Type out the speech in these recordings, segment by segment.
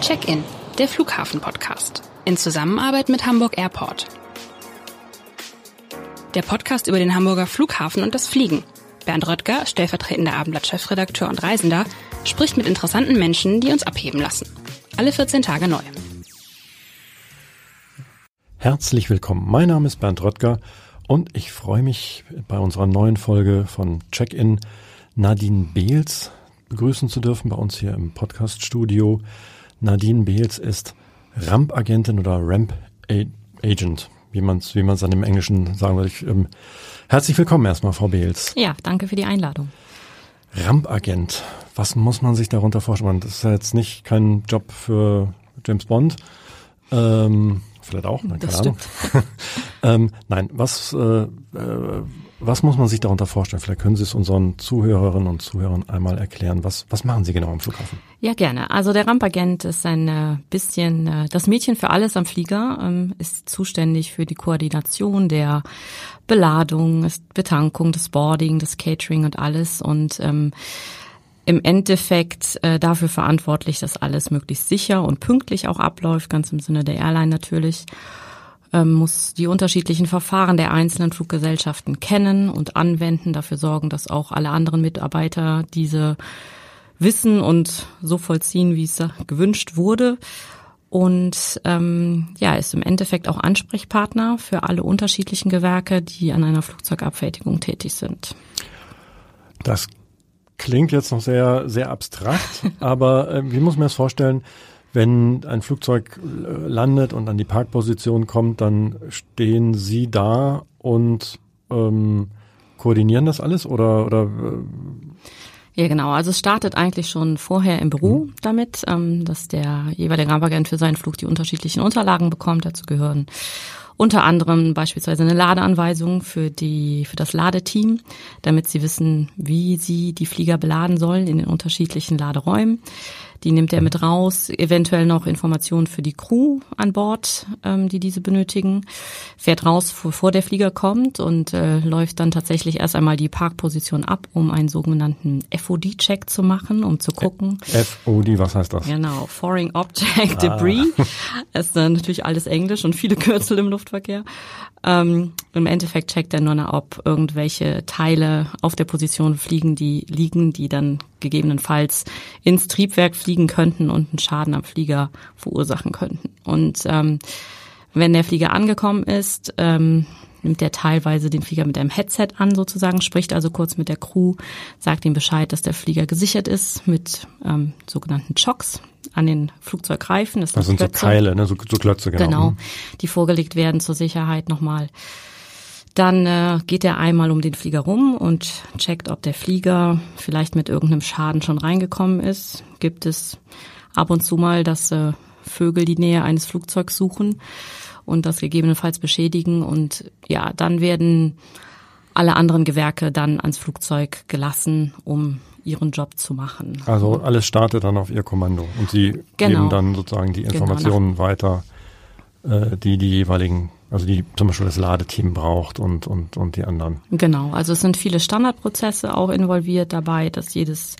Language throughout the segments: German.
Check-in, der Flughafen-Podcast. In Zusammenarbeit mit Hamburg Airport. Der Podcast über den Hamburger Flughafen und das Fliegen. Bernd Röttger, stellvertretender Abendblatt-Chefredakteur und Reisender, spricht mit interessanten Menschen, die uns abheben lassen. Alle 14 Tage neu. Herzlich willkommen. Mein Name ist Bernd Röttger und ich freue mich bei unserer neuen Folge von Check-in Nadine Beels begrüßen zu dürfen bei uns hier im Podcast-Studio. Nadine Beels ist Ramp-Agentin oder Ramp-Agent, wie man es wie man's dann im Englischen sagen würde. Ich, ähm, herzlich willkommen erstmal, Frau Beels. Ja, danke für die Einladung. Ramp-Agent, was muss man sich darunter vorstellen? Das ist ja jetzt nicht kein Job für James Bond. Ähm, vielleicht auch, ne? keine Das Ahnung. ähm, nein, was, äh, äh, was muss man sich darunter vorstellen? Vielleicht können Sie es unseren Zuhörerinnen und Zuhörern einmal erklären. Was, was machen Sie genau am Flughafen? Ja, gerne. Also der Rampagent ist ein äh, bisschen äh, das Mädchen für alles am Flieger, ähm, ist zuständig für die Koordination der Beladung, Betankung, das Boarding, das Catering und alles und ähm, im Endeffekt äh, dafür verantwortlich, dass alles möglichst sicher und pünktlich auch abläuft, ganz im Sinne der Airline natürlich. Ähm, muss die unterschiedlichen Verfahren der einzelnen Fluggesellschaften kennen und anwenden, dafür sorgen, dass auch alle anderen Mitarbeiter diese wissen und so vollziehen, wie es gewünscht wurde. Und ähm, ja, ist im Endeffekt auch Ansprechpartner für alle unterschiedlichen Gewerke, die an einer Flugzeugabfertigung tätig sind. Das klingt jetzt noch sehr, sehr abstrakt, aber äh, wie muss man das vorstellen? Wenn ein Flugzeug äh, landet und an die Parkposition kommt, dann stehen Sie da und ähm, koordinieren das alles oder, oder äh, Ja, genau. Also es startet eigentlich schon vorher im Büro damit, ähm, dass der jeweilige Rampagent für seinen Flug die unterschiedlichen Unterlagen bekommt. Dazu gehören unter anderem beispielsweise eine Ladeanweisung für die für das Ladeteam, damit sie wissen, wie sie die Flieger beladen sollen in den unterschiedlichen Laderäumen. Die nimmt er mit raus, eventuell noch Informationen für die Crew an Bord, ähm, die diese benötigen, fährt raus, bevor der Flieger kommt und äh, läuft dann tatsächlich erst einmal die Parkposition ab, um einen sogenannten FOD-Check zu machen, um zu gucken. FOD, was heißt das? Genau, Foreign Object Debris. Das ist dann natürlich alles Englisch und viele Kürzel im Luftverkehr. Ähm, Im Endeffekt checkt er nur, noch, ob irgendwelche Teile auf der Position fliegen, die liegen, die dann gegebenenfalls ins Triebwerk fliegen könnten und einen Schaden am Flieger verursachen könnten. Und ähm, wenn der Flieger angekommen ist, ähm, nimmt er teilweise den Flieger mit einem Headset an sozusagen, spricht also kurz mit der Crew, sagt ihm Bescheid, dass der Flieger gesichert ist mit ähm, sogenannten Chocks an den Flugzeugreifen. Das, Das sind so Klötze. Keile, ne? so, so Klötze, genau. Genau, Mhm. die vorgelegt werden zur Sicherheit nochmal. Dann äh, geht er einmal um den Flieger rum und checkt, ob der Flieger vielleicht mit irgendeinem Schaden schon reingekommen ist. Gibt es ab und zu mal, dass äh, Vögel die Nähe eines Flugzeugs suchen und das gegebenenfalls beschädigen. Und ja, dann werden alle anderen Gewerke dann ans Flugzeug gelassen, um ihren Job zu machen. Also alles startet dann auf Ihr Kommando und Sie Genau. geben dann sozusagen die Genau, Informationen weiter, äh, die die jeweiligen, also die zum Beispiel das Ladeteam braucht und, und, und die anderen. Genau, also es sind viele Standardprozesse auch involviert dabei, dass jedes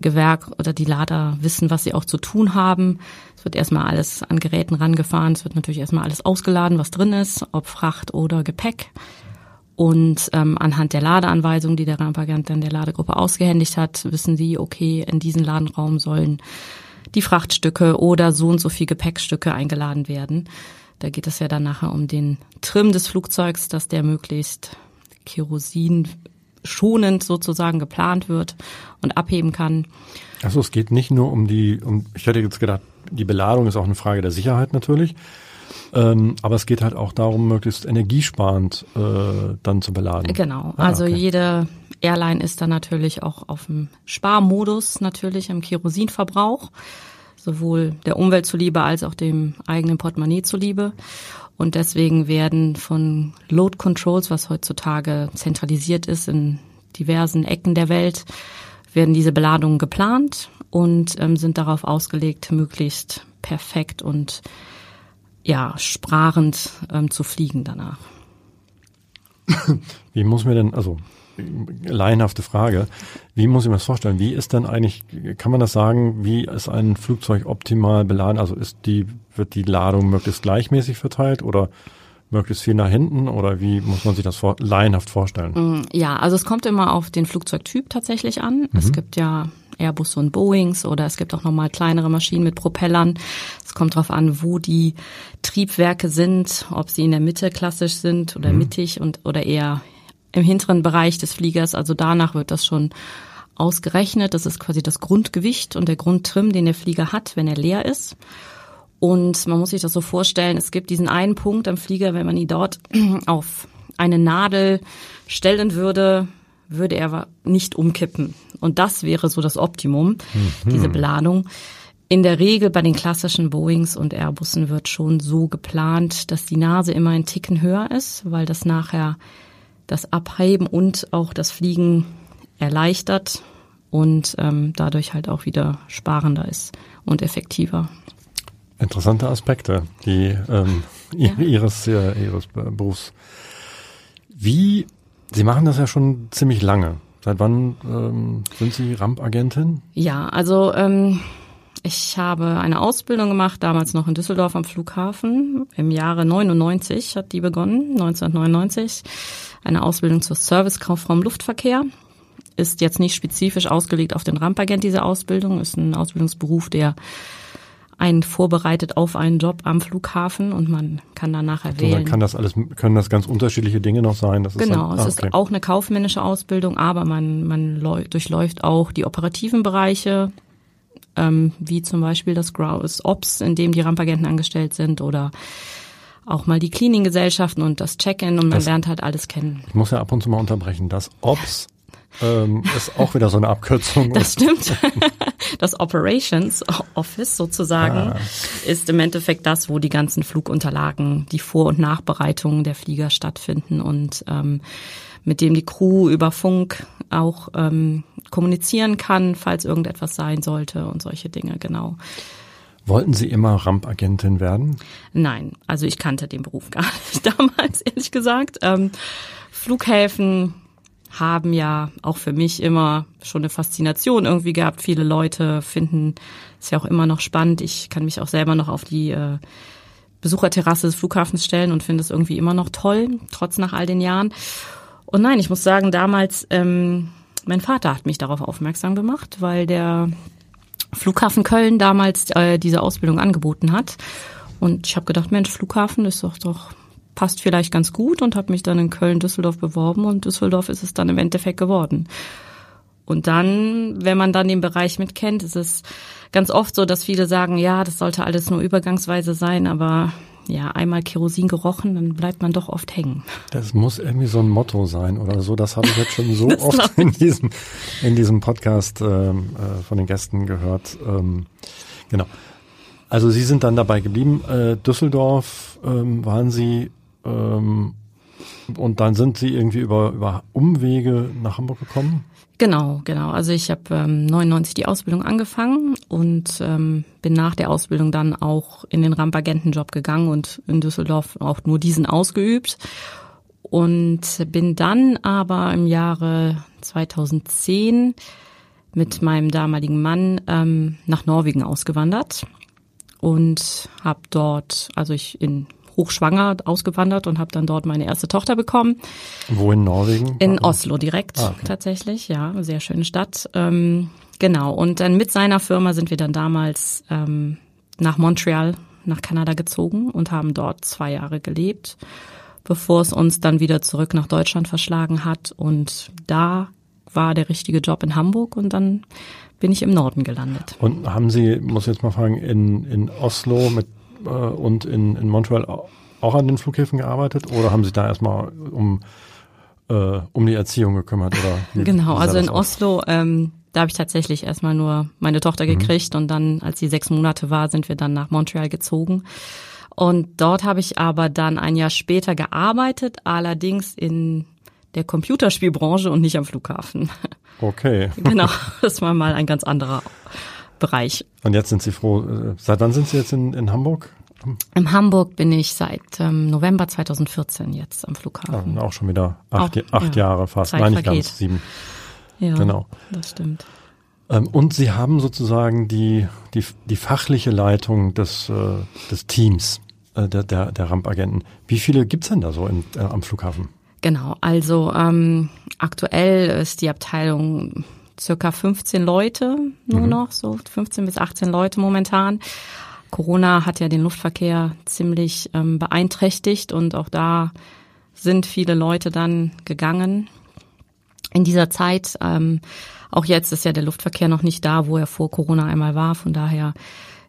Gewerk oder die Lader wissen, was sie auch zu tun haben. Es wird erstmal alles an Geräten rangefahren, es wird natürlich erstmal alles ausgeladen, was drin ist, ob Fracht oder Gepäck. Und ähm, anhand der Ladeanweisung, die der Rampagant dann der Ladegruppe ausgehändigt hat, wissen sie, okay, in diesen Ladenraum sollen die Frachtstücke oder so und so viel Gepäckstücke eingeladen werden. Da geht es ja dann nachher um den Trim des Flugzeugs, dass der möglichst Kerosin schonend sozusagen geplant wird und abheben kann. Also es geht nicht nur um die, um, ich hätte jetzt gedacht, die Beladung ist auch eine Frage der Sicherheit natürlich. Ähm, aber es geht halt auch darum, möglichst energiesparend äh, dann zu beladen. Genau. Ah, also okay. jede Airline ist dann natürlich auch auf dem Sparmodus, natürlich im Kerosinverbrauch, sowohl der Umwelt zuliebe als auch dem eigenen Portemonnaie zuliebe. Und deswegen werden von Load Controls, was heutzutage zentralisiert ist in diversen Ecken der Welt, werden diese Beladungen geplant und ähm, sind darauf ausgelegt, möglichst perfekt und ja, sparend ähm, zu fliegen danach. Wie muss mir denn, also laienhafte Frage. Wie muss ich mir das vorstellen? Wie ist denn eigentlich, kann man das sagen, wie ist ein Flugzeug optimal beladen? Also ist die, wird die Ladung möglichst gleichmäßig verteilt oder möglichst viel nach hinten oder wie muss man sich das vor, laienhaft vorstellen? Mm, ja, also es kommt immer auf den Flugzeugtyp tatsächlich an. Mhm. Es gibt ja Airbus und Boeings oder es gibt auch nochmal kleinere Maschinen mit Propellern. Es kommt darauf an, wo die Triebwerke sind, ob sie in der Mitte klassisch sind oder mhm. mittig und oder eher im hinteren Bereich des Fliegers. Also danach wird das schon ausgerechnet. Das ist quasi das Grundgewicht und der Grundtrim, den der Flieger hat, wenn er leer ist. Und man muss sich das so vorstellen, es gibt diesen einen Punkt am Flieger, wenn man ihn dort auf eine Nadel stellen würde, würde er nicht umkippen. Und das wäre so das Optimum, mhm. diese Beladung. In der Regel bei den klassischen Boeings und Airbussen wird schon so geplant, dass die Nase immer ein Ticken höher ist, weil das nachher das Abheben und auch das Fliegen erleichtert und ähm, dadurch halt auch wieder sparender ist und effektiver. Interessante Aspekte, die ähm, ja. ihres äh, ihres Berufs. Wie Sie machen das ja schon ziemlich lange. Seit wann ähm, sind Sie Rampagentin? Ja, also ähm, ich habe eine Ausbildung gemacht, damals noch in Düsseldorf am Flughafen. Im Jahre 99 hat die begonnen, 1999. Eine Ausbildung zur Servicekauffrau im Luftverkehr. Ist jetzt nicht spezifisch ausgelegt auf den Rampagent, diese Ausbildung. Ist ein Ausbildungsberuf, der einen vorbereitet auf einen Job am Flughafen und man kann dann nachher wählen. Dann kann das alles, können das ganz unterschiedliche Dinge noch sein. Das genau, dann, ah, es okay. ist auch eine kaufmännische Ausbildung, aber man, man durchläuft auch die operativen Bereiche, ähm, wie zum Beispiel das Grouse Ops, in dem die Rampagenten angestellt sind oder auch mal die Cleaning-Gesellschaften und das Check-in und man das, lernt halt alles kennen. Ich muss ja ab und zu mal unterbrechen. Das Ops ähm, ist auch wieder so eine Abkürzung. Das stimmt. Das Operations Office sozusagen ah. ist im Endeffekt das, wo die ganzen Flugunterlagen, die Vor- und Nachbereitungen der Flieger stattfinden und ähm, mit dem die Crew über Funk auch ähm, kommunizieren kann, falls irgendetwas sein sollte und solche Dinge, genau. Wollten Sie immer Rampagentin werden? Nein, also ich kannte den Beruf gar nicht damals, ehrlich gesagt. Ähm, Flughäfen haben ja auch für mich immer schon eine Faszination irgendwie gehabt. Viele Leute finden es ja auch immer noch spannend. Ich kann mich auch selber noch auf die äh, Besucherterrasse des Flughafens stellen und finde es irgendwie immer noch toll, trotz nach all den Jahren. Und nein, ich muss sagen, damals, ähm, mein Vater hat mich darauf aufmerksam gemacht, weil der Flughafen Köln damals äh, diese Ausbildung angeboten hat. Und ich habe gedacht, Mensch, Flughafen ist doch doch passt vielleicht ganz gut und habe mich dann in Köln, Düsseldorf beworben und Düsseldorf ist es dann im Endeffekt geworden. Und dann, wenn man dann den Bereich mitkennt, ist es ganz oft so, dass viele sagen, ja, das sollte alles nur übergangsweise sein, aber ja, einmal Kerosin gerochen, dann bleibt man doch oft hängen. Das muss irgendwie so ein Motto sein oder so. Das habe ich jetzt schon so oft in diesem, in diesem Podcast ähm, äh, von den Gästen gehört. Ähm, genau. Also Sie sind dann dabei geblieben. Äh, Düsseldorf ähm, waren Sie ähm, und dann sind Sie irgendwie über, über Umwege nach Hamburg gekommen? Genau, genau. Also ich habe ähm, 99 die Ausbildung angefangen und ähm, bin nach der Ausbildung dann auch in den Rampagentenjob gegangen und in Düsseldorf auch nur diesen ausgeübt und bin dann aber im Jahre 2010 mit meinem damaligen Mann ähm, nach Norwegen ausgewandert und habe dort, also ich in hochschwanger ausgewandert und habe dann dort meine erste Tochter bekommen. Wo in Norwegen? In Oslo direkt ah, okay. tatsächlich, ja, sehr schöne Stadt. Ähm, genau, und dann mit seiner Firma sind wir dann damals ähm, nach Montreal, nach Kanada gezogen und haben dort zwei Jahre gelebt, bevor es uns dann wieder zurück nach Deutschland verschlagen hat. Und da war der richtige Job in Hamburg und dann bin ich im Norden gelandet. Und haben Sie, muss ich jetzt mal fragen, in, in Oslo mit äh, und in, in Montreal auch an den Flughäfen gearbeitet oder haben Sie da erstmal um, äh, um die Erziehung gekümmert? Oder genau, also in Oslo, ähm, da habe ich tatsächlich erstmal nur meine Tochter mhm. gekriegt mhm. und dann, als sie sechs Monate war, sind wir dann nach Montreal gezogen. Und dort habe ich aber dann ein Jahr später gearbeitet, allerdings in der Computerspielbranche und nicht am Flughafen. Okay. genau, das war mal ein ganz anderer Bereich. Und jetzt sind Sie froh. Äh, seit wann sind Sie jetzt in, in Hamburg? In Hamburg bin ich seit ähm, November 2014 jetzt am Flughafen. Ja, auch schon wieder acht, Auch, acht ja. Jahre fast. Zeit Nein, nicht vergeht. ganz, sieben. Ja, genau. Das stimmt. Ähm, und Sie haben sozusagen die, die, die fachliche Leitung des, äh, des Teams äh, der, der, der Rampagenten. Wie viele gibt's denn da so in, äh, am Flughafen? Genau, also ähm, aktuell ist die Abteilung circa 15 Leute nur noch, so 15 bis 18 Leute momentan. Corona hat ja den Luftverkehr ziemlich ähm, beeinträchtigt und auch da sind viele Leute dann gegangen. In dieser Zeit, ähm, auch jetzt ist ja der Luftverkehr noch nicht da, wo er vor Corona einmal war. Von daher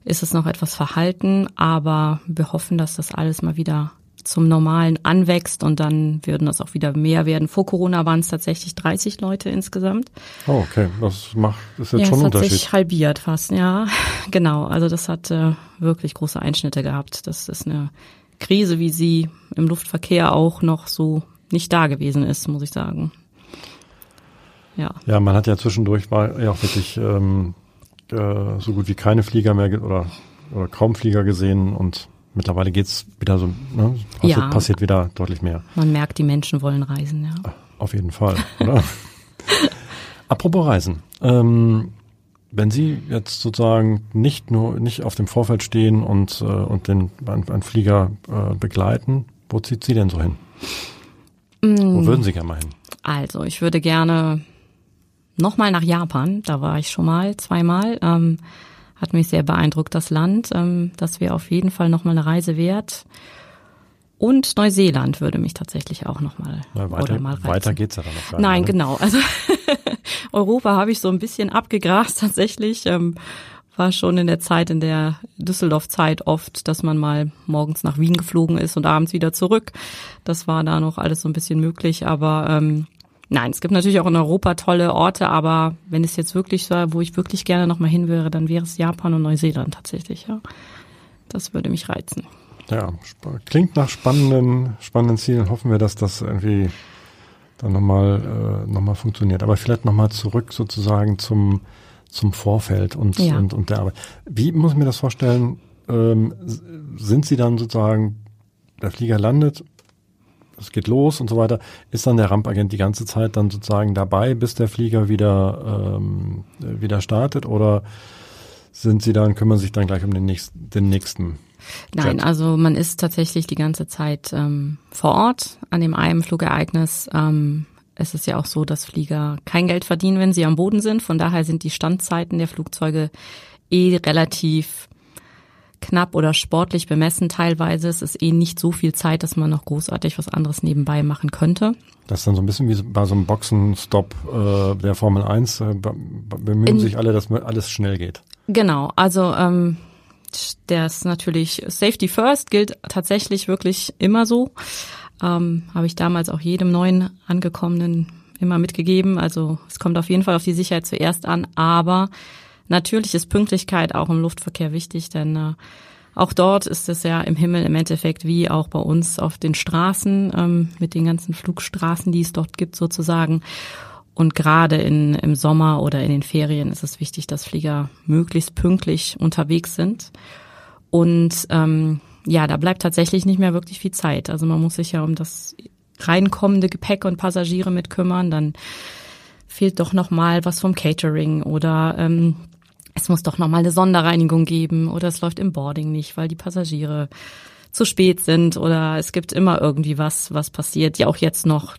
ist es noch etwas verhalten, aber wir hoffen, dass das alles mal wieder zum Normalen anwächst und dann würden das auch wieder mehr werden. Vor Corona waren es tatsächlich 30 Leute insgesamt. Oh, okay. Das macht, ist jetzt ja, schon ein hat Unterschied. sich halbiert fast, ja. Genau, also das hat äh, wirklich große Einschnitte gehabt. Das ist eine Krise, wie sie im Luftverkehr auch noch so nicht da gewesen ist, muss ich sagen. Ja. Ja, man hat ja zwischendurch war ja auch wirklich ähm, äh, so gut wie keine Flieger mehr oder, oder kaum Flieger gesehen und mittlerweile geht's wieder so, ne, passiert, Ja. passiert wieder deutlich mehr. Man merkt, die Menschen wollen reisen, ja. Auf jeden Fall, oder? Apropos Reisen. Ähm, wenn Sie jetzt sozusagen nicht nur nicht auf dem Vorfeld stehen und, äh, und den einen, einen Flieger äh, begleiten, wo zieht Sie denn so hin? Wo würden Sie gerne mal hin? Also, ich würde gerne nochmal nach Japan. Da war ich schon mal, zweimal. Ähm, hat mich sehr beeindruckt, das Land. Ähm, das wäre auf jeden Fall nochmal eine Reise wert. Und Neuseeland würde mich tatsächlich auch nochmal Na, weiter, oder mal reizen. weiter geht's ja dann noch gar Nein, ne? genau. Also Europa habe ich so ein bisschen abgegrast tatsächlich. Ähm, war schon in der Zeit, in der Düsseldorf-Zeit oft, dass man mal morgens nach Wien geflogen ist und abends wieder zurück. Das war da noch alles so ein bisschen möglich, aber ähm, nein, es gibt natürlich auch in Europa tolle Orte, aber wenn es jetzt wirklich so, wo ich wirklich gerne noch mal hin wäre, dann wäre es Japan und Neuseeland tatsächlich, ja. Das würde mich reizen. Ja, klingt nach spannenden, spannenden Zielen. Hoffen wir, dass das irgendwie dann nochmal äh, noch mal funktioniert. Aber vielleicht nochmal zurück sozusagen zum, zum Vorfeld und, Ja. und, und der Arbeit. Wie muss ich mir das vorstellen? Ähm, sind Sie dann sozusagen, der Flieger landet, es geht los und so weiter, ist dann der Rampagent die ganze Zeit dann sozusagen dabei, bis der Flieger wieder, ähm, äh, wieder startet? Oder sind Sie dann, kümmern sich dann gleich um den nächsten, den nächsten Nein, Jet. also man ist tatsächlich die ganze Zeit ähm, vor Ort an dem einen Flugereignis. Ähm, es ist ja auch so, dass Flieger kein Geld verdienen, wenn sie am Boden sind. Von daher sind die Standzeiten der Flugzeuge eh relativ knapp oder sportlich bemessen teilweise. Es ist eh nicht so viel Zeit, dass man noch großartig was anderes nebenbei machen könnte. Das ist dann so ein bisschen wie bei so einem Boxenstopp äh, der Formel 1. Äh, be- be- bemühen In- sich alle, dass alles schnell geht. Genau, also ähm, der ist natürlich Safety First gilt tatsächlich wirklich immer so. Ähm, Habe ich damals auch jedem neuen Angekommenen immer mitgegeben. Also es kommt auf jeden Fall auf die Sicherheit zuerst an, aber natürlich ist Pünktlichkeit auch im Luftverkehr wichtig, denn äh, auch dort ist es ja im Himmel im Endeffekt wie auch bei uns auf den Straßen ähm, mit den ganzen Flugstraßen, die es dort gibt sozusagen. Und gerade in, im Sommer oder in den Ferien ist es wichtig, dass Flieger möglichst pünktlich unterwegs sind. Und ähm, ja, da bleibt tatsächlich nicht mehr wirklich viel Zeit. Also man muss sich ja um das reinkommende Gepäck und Passagiere mit kümmern. Dann fehlt doch noch mal was vom Catering oder ähm, es muss doch noch mal eine Sonderreinigung geben oder es läuft im Boarding nicht, weil die Passagiere zu spät sind oder es gibt immer irgendwie was, was passiert. Ja, auch jetzt noch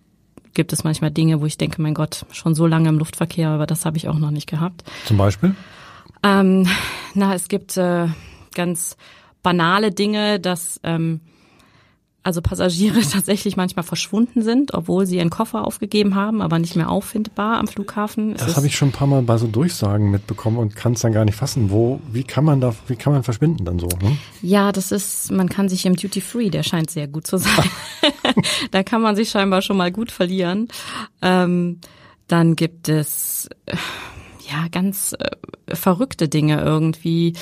gibt es manchmal Dinge, wo ich denke, mein Gott, schon so lange im Luftverkehr, aber das habe ich auch noch nicht gehabt. Zum Beispiel? Ähm, na, es gibt äh, ganz banale Dinge, dass ähm, also Passagiere tatsächlich manchmal verschwunden sind, obwohl sie ihren Koffer aufgegeben haben, aber nicht mehr auffindbar am Flughafen. Es Das habe ich schon ein paar Mal bei so Durchsagen mitbekommen und kann es dann gar nicht fassen. Wo, wie kann man da, wie kann man verschwinden dann so? Ne? Ja, das ist, man kann sich im Duty Free, der scheint sehr gut zu sein. da kann man sich scheinbar schon mal gut verlieren. Ähm, dann gibt es äh, ja ganz äh, verrückte Dinge irgendwie.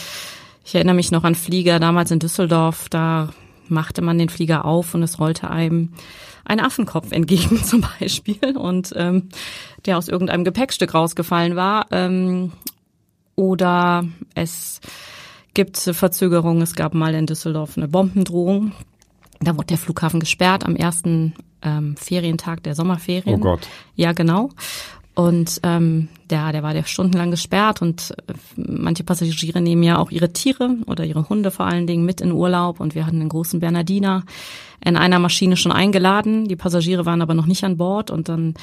Ich erinnere mich noch an Flieger damals in Düsseldorf, da machte man den Flieger auf und es rollte einem ein Affenkopf entgegen zum Beispiel und ähm, der aus irgendeinem Gepäckstück rausgefallen war. Ähm, oder es gibt Verzögerungen. Es gab mal in Düsseldorf eine Bombendrohung. Da wurde der Flughafen gesperrt am ersten ähm, Ferientag der Sommerferien. Oh Gott. Ja, genau. Und ähm, der, der war der stundenlang gesperrt und äh, manche Passagiere nehmen ja auch ihre Tiere oder ihre Hunde vor allen Dingen mit in Urlaub und wir hatten einen großen Bernardiner in einer Maschine schon eingeladen. Die Passagiere waren aber noch nicht an Bord und dann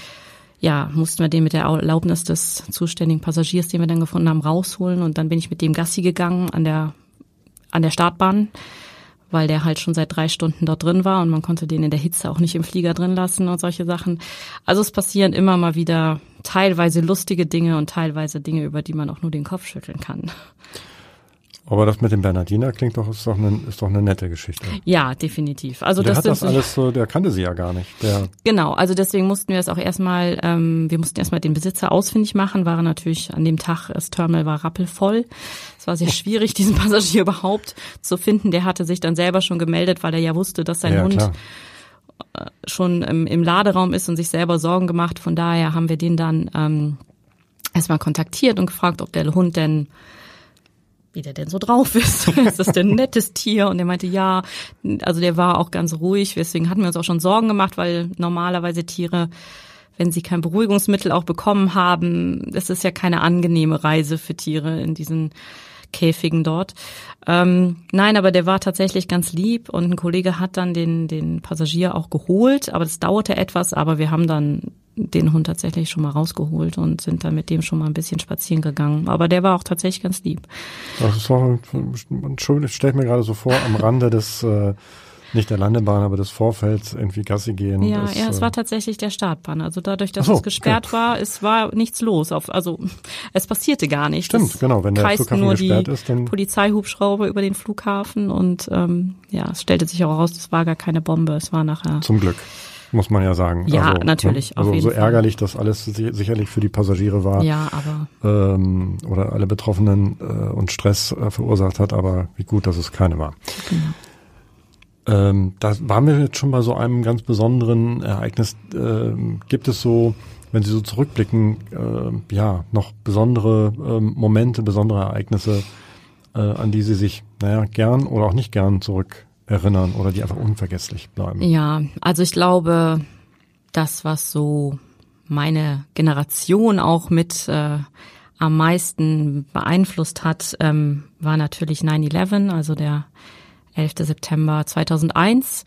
ja, mussten wir den mit der Erlaubnis des zuständigen Passagiers, den wir dann gefunden haben, rausholen und dann bin ich mit dem Gassi gegangen an der an der Startbahn weil der halt schon seit drei Stunden dort drin war und man konnte den in der Hitze auch nicht im Flieger drin lassen und solche Sachen. Also es passieren immer mal wieder teilweise lustige Dinge und teilweise Dinge, über die man auch nur den Kopf schütteln kann. Aber das mit dem Bernardiner klingt doch, ist doch eine, ist doch eine nette Geschichte. Ja, definitiv. Also der das hat das alles so, der kannte sie ja gar nicht. Der Genau, also deswegen mussten wir es auch erstmal, ähm, wir mussten erstmal den Besitzer ausfindig machen, waren natürlich an dem Tag, das Terminal war rappelvoll. Es war sehr schwierig, diesen Passagier überhaupt zu finden. Der hatte sich dann selber schon gemeldet, weil er ja wusste, dass sein ja, Hund klar. schon im, im Laderaum ist und sich selber Sorgen gemacht. Von daher haben wir den dann ähm, erstmal kontaktiert und gefragt, ob der Hund denn wie der denn so drauf ist. ist das denn ein nettes Tier? Und er meinte, ja, also der war auch ganz ruhig. Deswegen hatten wir uns auch schon Sorgen gemacht, weil normalerweise Tiere, wenn sie kein Beruhigungsmittel auch bekommen haben, das ist ja keine angenehme Reise für Tiere in diesen Käfigen dort. Ähm, nein, aber der war tatsächlich ganz lieb und ein Kollege hat dann den, den Passagier auch geholt, aber das dauerte etwas, aber wir haben dann den Hund tatsächlich schon mal rausgeholt und sind dann mit dem schon mal ein bisschen spazieren gegangen. Aber der war auch tatsächlich ganz lieb. Das ist doch, Entschuldigung, ich stelle mir gerade so vor, am Rande des, äh, nicht der Landebahn, aber des Vorfelds irgendwie Gassi gehen. Ja, ist, ja, es äh, war tatsächlich der Startbahn. Also dadurch, dass so, es gesperrt war, es war nichts los. Auf, also es passierte gar nichts. Stimmt, es genau, wenn der Flughafen nur gesperrt die ist, dann- Polizeihubschrauber über den Flughafen und ähm, ja, es stellte sich auch heraus, es war gar keine Bombe. Es war nachher Zum Glück, muss man ja sagen. Ja, also, natürlich, Ne? Also so ärgerlich das alles si- sicherlich für die Passagiere war. ja, aber ähm, oder alle Betroffenen äh, und Stress äh, verursacht hat, aber wie gut, dass es keine war. Genau. Ähm, da waren wir jetzt schon bei so einem ganz besonderen Ereignis. Ähm, gibt es so, wenn Sie so zurückblicken, äh, ja, noch besondere ähm, Momente, besondere Ereignisse, äh, an die Sie sich, naja, gern oder auch nicht gern zurück erinnern oder die einfach unvergesslich bleiben? Ja, also ich glaube, das, was so meine Generation auch mit äh, am meisten beeinflusst hat, ähm, war natürlich 9-11, also der 11. September 2001.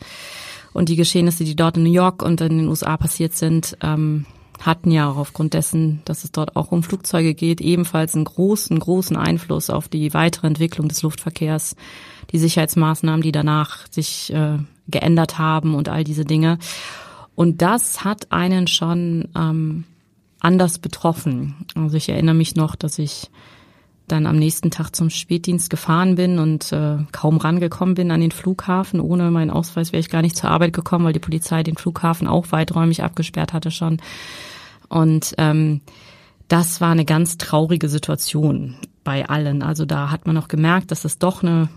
Und die Geschehnisse, die dort in New York und in den USA passiert sind, ähm, hatten ja auch aufgrund dessen, dass es dort auch um Flugzeuge geht, ebenfalls einen großen, großen Einfluss auf die weitere Entwicklung des Luftverkehrs, die Sicherheitsmaßnahmen, die danach sich äh, geändert haben und all diese Dinge. Und das hat einen schon ähm, anders betroffen. Also ich erinnere mich noch, dass ich dann am nächsten Tag zum Spätdienst gefahren bin und äh, kaum rangekommen bin an den Flughafen. Ohne meinen Ausweis wäre ich gar nicht zur Arbeit gekommen, weil die Polizei den Flughafen auch weiträumig abgesperrt hatte schon. Und ähm, das war eine ganz traurige Situation bei allen. Also da hat man auch gemerkt, dass es doch eine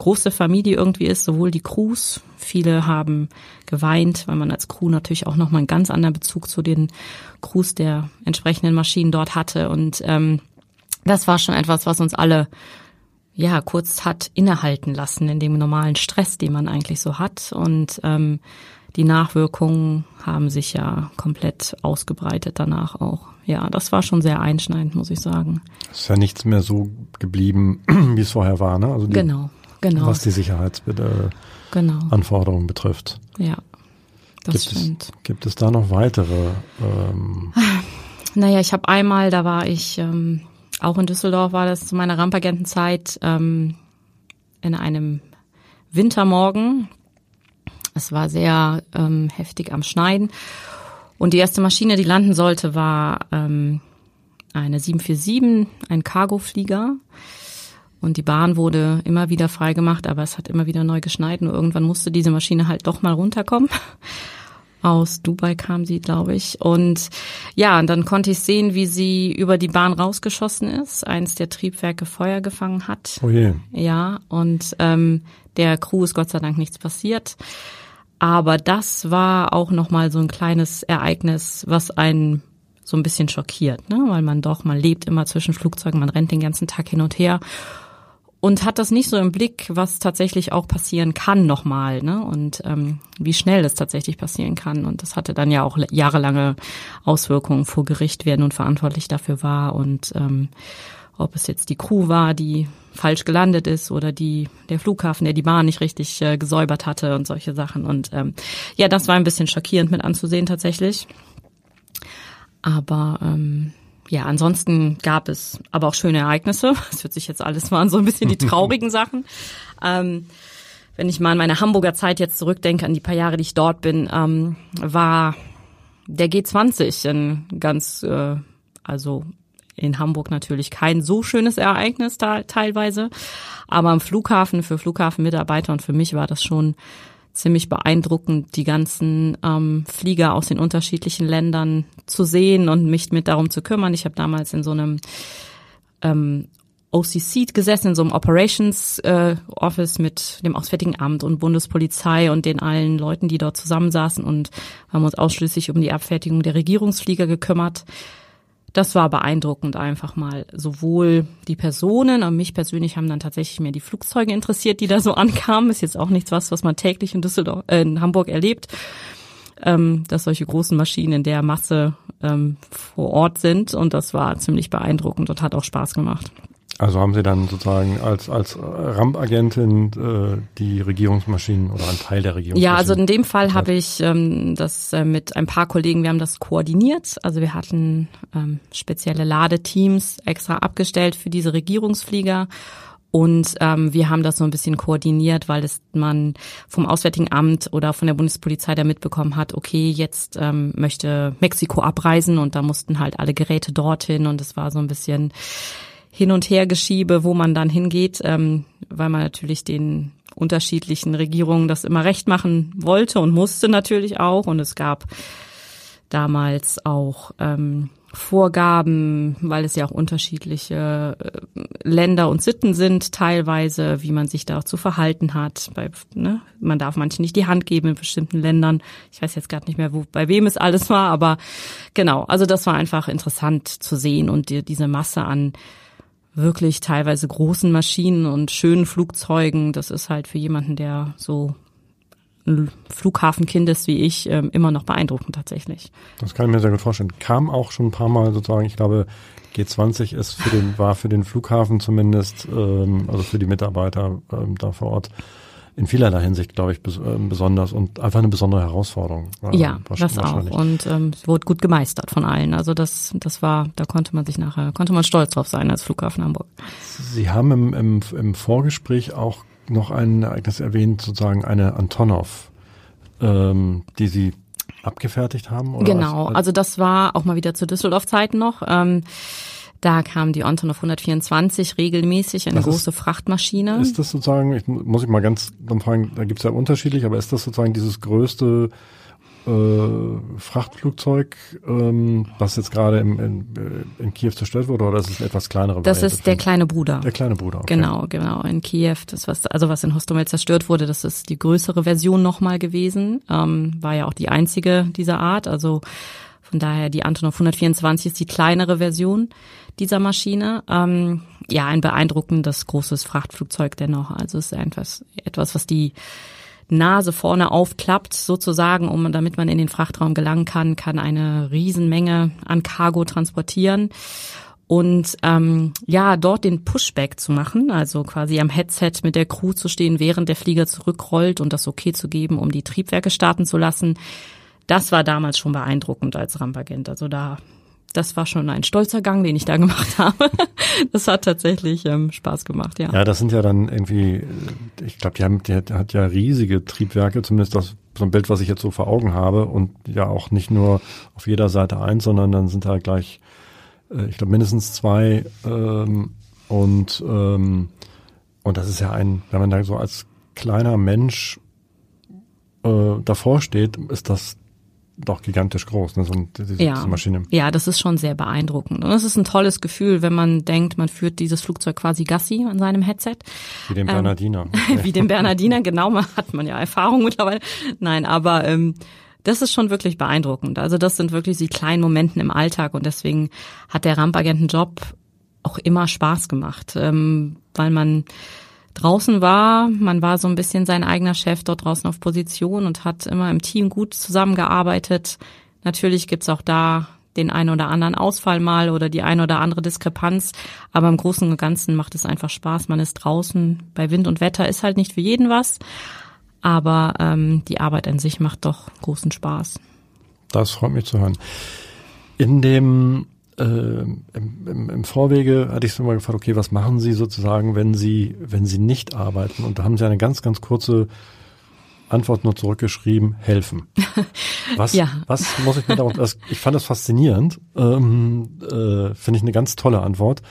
große Familie irgendwie ist, sowohl die Crews, viele haben geweint, weil man als Crew natürlich auch nochmal einen ganz anderen Bezug zu den Crews der entsprechenden Maschinen dort hatte. Und ähm, das war schon etwas, was uns alle ja kurz hat innehalten lassen in dem normalen Stress, den man eigentlich so hat. Und ähm, die Nachwirkungen haben sich ja komplett ausgebreitet danach auch. Ja, das war schon sehr einschneidend, muss ich sagen. Es ist ja nichts mehr so geblieben, wie es vorher war, ne? Also die, Genau, genau, was die Sicherheitsanforderungen genau. betrifft. Ja, das Gibt es, stimmt. gibt es da noch weitere? Ähm, Naja, ich habe einmal, da war ich ähm, auch in Düsseldorf, war das zu meiner Rampagentenzeit ähm, in einem Wintermorgen. Es war sehr ähm, heftig am Schneiden. Und die erste Maschine, die landen sollte, war ähm, eine 747, ein Cargoflieger. Und die Bahn wurde immer wieder freigemacht, aber es hat immer wieder neu geschneit. Und irgendwann musste diese Maschine halt doch mal runterkommen. Aus Dubai kam sie, glaube ich. Und ja, und dann konnte ich sehen, wie sie über die Bahn rausgeschossen ist, eins der Triebwerke Feuer gefangen hat. oh je. Ja, und ähm, der Crew ist Gott sei Dank nichts passiert. Aber das war auch nochmal so ein kleines Ereignis, was einen so ein bisschen schockiert, ne? weil man doch, man lebt immer zwischen Flugzeugen, man rennt den ganzen Tag hin und her. Und hat das nicht so im Blick, was tatsächlich auch passieren kann nochmal, ne? Und ähm, wie schnell das tatsächlich passieren kann. Und das hatte dann ja auch jahrelange Auswirkungen vor Gericht, wer nun verantwortlich dafür war und ähm, ob es jetzt die Crew war, die falsch gelandet ist oder die der Flughafen, der die Bahn nicht richtig äh, gesäubert hatte und solche Sachen. Und ähm, ja, das war ein bisschen schockierend mit anzusehen tatsächlich. Aber ähm, ja, ansonsten gab es aber auch schöne Ereignisse. Das wird sich jetzt alles mal an so ein bisschen die traurigen Sachen. Ähm, wenn ich mal an meine Hamburger Zeit jetzt zurückdenke, an die paar Jahre, die ich dort bin, ähm, war der G20 ein ganz, äh, also in Hamburg natürlich kein so schönes Ereignis da, teilweise. Aber am Flughafen, für Flughafenmitarbeiter und für mich war das schon ziemlich beeindruckend, die ganzen ähm, Flieger aus den unterschiedlichen Ländern zu sehen und mich mit darum zu kümmern. Ich habe damals in so einem ähm, OCC gesessen, in so einem Operations äh, Office mit dem Auswärtigen Amt und Bundespolizei und den allen Leuten, die dort zusammensaßen und haben uns ausschließlich um die Abfertigung der Regierungsflieger gekümmert das war beeindruckend einfach mal. Sowohl die Personen, aber mich persönlich haben dann tatsächlich mehr die Flugzeuge interessiert, die da so ankamen. Ist jetzt auch nichts was, was man täglich in Düsseldorf, äh, in Hamburg erlebt, ähm, dass solche großen Maschinen in der Masse ähm, vor Ort sind. Und das war ziemlich beeindruckend und hat auch Spaß gemacht. Also haben Sie dann sozusagen als, als Ramp-Agentin äh, die Regierungsmaschinen oder einen Teil der Regierungsmaschinen? Ja, also in dem Fall habe ich ähm, das äh, mit ein paar Kollegen, wir haben das koordiniert. Also wir hatten ähm, spezielle Ladeteams extra abgestellt für diese Regierungsflieger. Und ähm, wir haben das so ein bisschen koordiniert, weil es man vom Auswärtigen Amt oder von der Bundespolizei da mitbekommen hat, okay, jetzt ähm, möchte Mexiko abreisen und da mussten halt alle Geräte dorthin und es war so ein bisschen hin und her geschiebe, wo man dann hingeht, ähm, weil man natürlich den unterschiedlichen Regierungen das immer recht machen wollte und musste natürlich auch. Und es gab damals auch ähm, Vorgaben, weil es ja auch unterschiedliche äh, Länder und Sitten sind, teilweise, wie man sich da auch zu verhalten hat. Bei, ne, man darf manchen nicht die Hand geben in bestimmten Ländern. Ich weiß jetzt gerade nicht mehr, wo, bei wem es alles war, aber genau, also das war einfach interessant zu sehen und die, diese Masse an wirklich teilweise großen Maschinen und schönen Flugzeugen. Das ist halt für jemanden, der so ein Flughafenkind ist wie ich, ähm, immer noch beeindruckend tatsächlich. Das kann ich mir sehr gut vorstellen. Kam auch schon ein paar Mal sozusagen, ich glaube, G20 ist für den, war für den Flughafen zumindest, ähm, also für die Mitarbeiter ähm, da vor Ort, in vielerlei Hinsicht, glaube ich, äh, besonders und einfach eine besondere Herausforderung. ja, das auch. Und ähm, es wurde gut gemeistert von allen. Also das, das war, da konnte man sich nachher, konnte man stolz drauf sein als Flughafen Hamburg. Sie haben im, im, im Vorgespräch auch noch ein Ereignis erwähnt, sozusagen eine Antonov, ähm, die Sie abgefertigt haben? Oder genau, als, also das war auch mal wieder zu Düsseldorf-Zeiten noch. Ähm, da kam die Antonov 124 regelmäßig, eine das große ist, Frachtmaschine. Ist das sozusagen, ich, muss ich mal ganz dann fragen, da gibt es ja unterschiedlich, aber ist das sozusagen dieses größte äh, Frachtflugzeug, ähm, was jetzt gerade in, in, in Kiew zerstört wurde, oder ist es etwas kleinere? Das ist der kleine Bruder. Der kleine Bruder. Okay. Genau, genau. In Kiew, das was also was in Hostomel zerstört wurde, das ist die größere Version nochmal gewesen. Ähm, war ja auch die einzige dieser Art. Also von daher die Antonov 124 ist die kleinere Version dieser Maschine. Ähm, ja, ein beeindruckendes großes Frachtflugzeug dennoch. Also es ist etwas, etwas, was die Nase vorne aufklappt, sozusagen, um damit man in den Frachtraum gelangen kann, kann eine Riesenmenge an Cargo transportieren. Und ähm, ja, dort den Pushback zu machen, also quasi am Headset mit der Crew zu stehen, während der Flieger zurückrollt und das okay zu geben, um die Triebwerke starten zu lassen, das war damals schon beeindruckend als Rampagent. Also da, das war schon ein stolzer Gang, den ich da gemacht habe. das hat tatsächlich ähm, Spaß gemacht, ja. Ja, das sind ja dann irgendwie, ich glaube, die die hat, hat ja riesige Triebwerke, zumindest das so ein Bild, was ich jetzt so vor Augen habe und ja auch nicht nur auf jeder Seite eins, sondern dann sind da gleich, äh, ich glaube, mindestens zwei ähm, und ähm, und das ist ja ein, wenn man da so als kleiner Mensch äh, davor steht, ist das doch gigantisch groß, ne, so diese, ja. diese Maschine. Ja, das ist schon sehr beeindruckend. Und es ist ein tolles Gefühl, wenn man denkt, man führt dieses Flugzeug quasi Gassi an seinem Headset. Wie den Bernardiner. Ähm, wie den Bernardiner, genau, man hat man ja Erfahrung mittlerweile. Nein, aber ähm, das ist schon wirklich beeindruckend. Also das sind wirklich die kleinen Momenten im Alltag und deswegen hat der Rampagentenjob auch immer Spaß gemacht. Ähm, weil man draußen war. Man war so ein bisschen sein eigener Chef dort draußen auf Position und hat immer im Team gut zusammengearbeitet. Natürlich gibt's auch da den einen oder anderen Ausfall mal oder die eine oder andere Diskrepanz. Aber im Großen und Ganzen macht es einfach Spaß. Man ist draußen. Bei Wind und Wetter ist halt nicht für jeden was. Aber ähm, die Arbeit an sich macht doch großen Spaß. Das freut mich zu hören. In dem äh, im, im, im Vorwege hatte ich so mal gefragt, okay, was machen Sie sozusagen, wenn Sie, wenn Sie nicht arbeiten? Und da haben Sie eine ganz, ganz kurze Antwort nur zurückgeschrieben, helfen. Was, ja. was muss ich mir darunter, ich fand das faszinierend, ähm, äh, finde ich eine ganz tolle Antwort.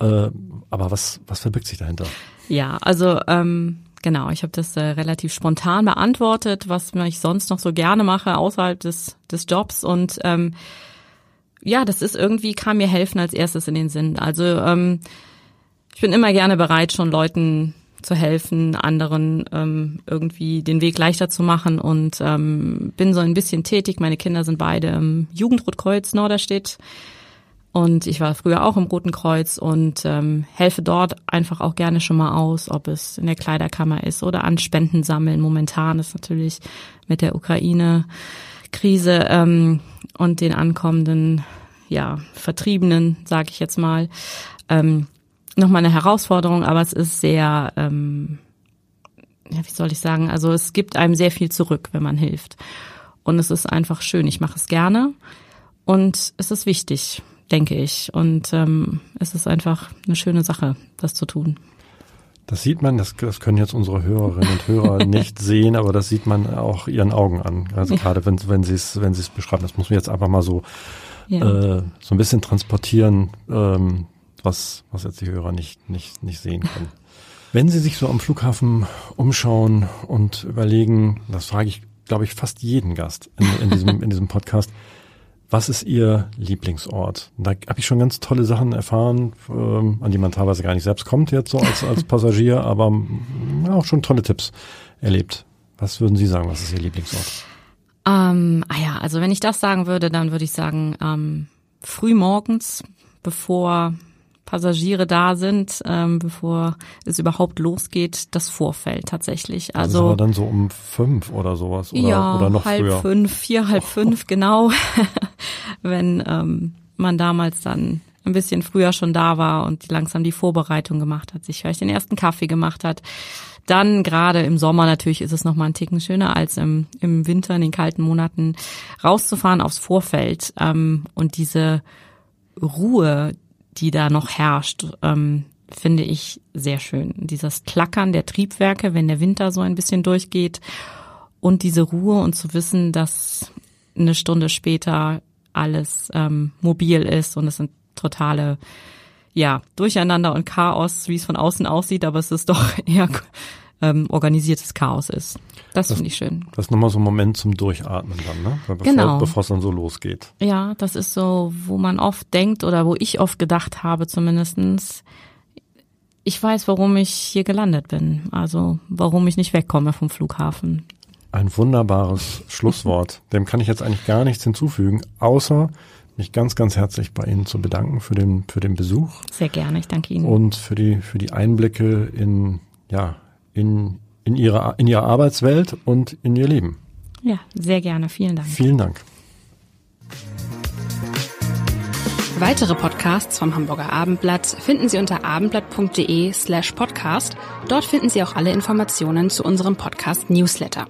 Äh, aber was, was verbirgt sich dahinter? Ja, also ähm, genau, ich habe das äh, relativ spontan beantwortet, was ich sonst noch so gerne mache außerhalb des, des Jobs und ähm, ja, das ist irgendwie, kam mir helfen als erstes in den Sinn. Also ähm, ich bin immer gerne bereit, schon Leuten zu helfen, anderen ähm, irgendwie den Weg leichter zu machen und ähm, bin so ein bisschen tätig. Meine Kinder sind beide im Jugendrotkreuz Norderstedt und ich war früher auch im Roten Kreuz und ähm, helfe dort einfach auch gerne schon mal aus, ob es in der Kleiderkammer ist oder an Spenden sammeln. Momentan ist natürlich mit der Ukraine-Krise ähm, und den ankommenden ja, Vertriebenen, sage ich jetzt mal, ähm, nochmal eine Herausforderung, aber es ist sehr, ähm, ja, wie soll ich sagen, also es gibt einem sehr viel zurück, wenn man hilft. Und es ist einfach schön. Ich mache es gerne und es ist wichtig, denke ich. Und ähm, es ist einfach eine schöne Sache, das zu tun. Das sieht man, das, das können jetzt unsere Hörerinnen und Hörer nicht sehen, aber das sieht man auch ihren Augen an. Also gerade wenn, wenn sie es, wenn sie es beschreiben, das muss man jetzt einfach mal so, ja. äh, so ein bisschen transportieren, ähm, was, was jetzt die Hörer nicht, nicht, nicht sehen können. Wenn Sie sich so am Flughafen umschauen und überlegen, das frage ich, glaube ich, fast jeden Gast in, in diesem, in diesem Podcast, was ist Ihr Lieblingsort? Da habe ich schon ganz tolle Sachen erfahren, ähm, an die man teilweise gar nicht selbst kommt jetzt so als, als Passagier, aber ja, auch schon tolle Tipps erlebt. Was würden Sie sagen, was ist Ihr Lieblingsort? Ähm, ah ja, also wenn ich das sagen würde, dann würde ich sagen, ähm, früh morgens, bevor Passagiere da sind, ähm, bevor es überhaupt losgeht, das Vorfeld tatsächlich. Also das war dann so um fünf oder sowas oder, ja, oder noch halb früher. fünf, vier, halb fünf, genau. Wenn ähm, man damals dann ein bisschen früher schon da war und langsam die Vorbereitung gemacht hat, sich vielleicht den ersten Kaffee gemacht hat. Dann gerade im Sommer natürlich ist es noch mal ein Ticken schöner als im, im Winter in den kalten Monaten rauszufahren aufs Vorfeld ähm, und diese Ruhe, die da noch herrscht, ähm, finde ich sehr schön. Dieses Klackern der Triebwerke, wenn der Winter so ein bisschen durchgeht und diese Ruhe und zu wissen, dass eine Stunde später alles ähm, mobil ist und es sind totale ja, Durcheinander und Chaos, wie es von außen aussieht, aber es ist doch eher ähm, organisiertes Chaos ist. Das, das finde ich schön. Das ist nochmal so ein Moment zum Durchatmen dann, ne? Bevor, genau. Bevor es dann so losgeht. Ja, das ist so, wo man oft denkt oder wo ich oft gedacht habe zumindestens. Ich weiß, warum ich hier gelandet bin. Also, warum ich nicht wegkomme vom Flughafen. Ein wunderbares Schlusswort. Dem kann ich jetzt eigentlich gar nichts hinzufügen, außer mich ganz, ganz herzlich bei Ihnen zu bedanken für den, für den Besuch. Sehr gerne, ich danke Ihnen. Und für die, für die Einblicke in, ja, in, in, ihre, in ihre Arbeitswelt und in ihr Leben. Ja, sehr gerne. Vielen Dank. Vielen Dank. Weitere Podcasts vom Hamburger Abendblatt finden Sie unter abendblatt.de slash podcast. Dort finden Sie auch alle Informationen zu unserem Podcast Newsletter.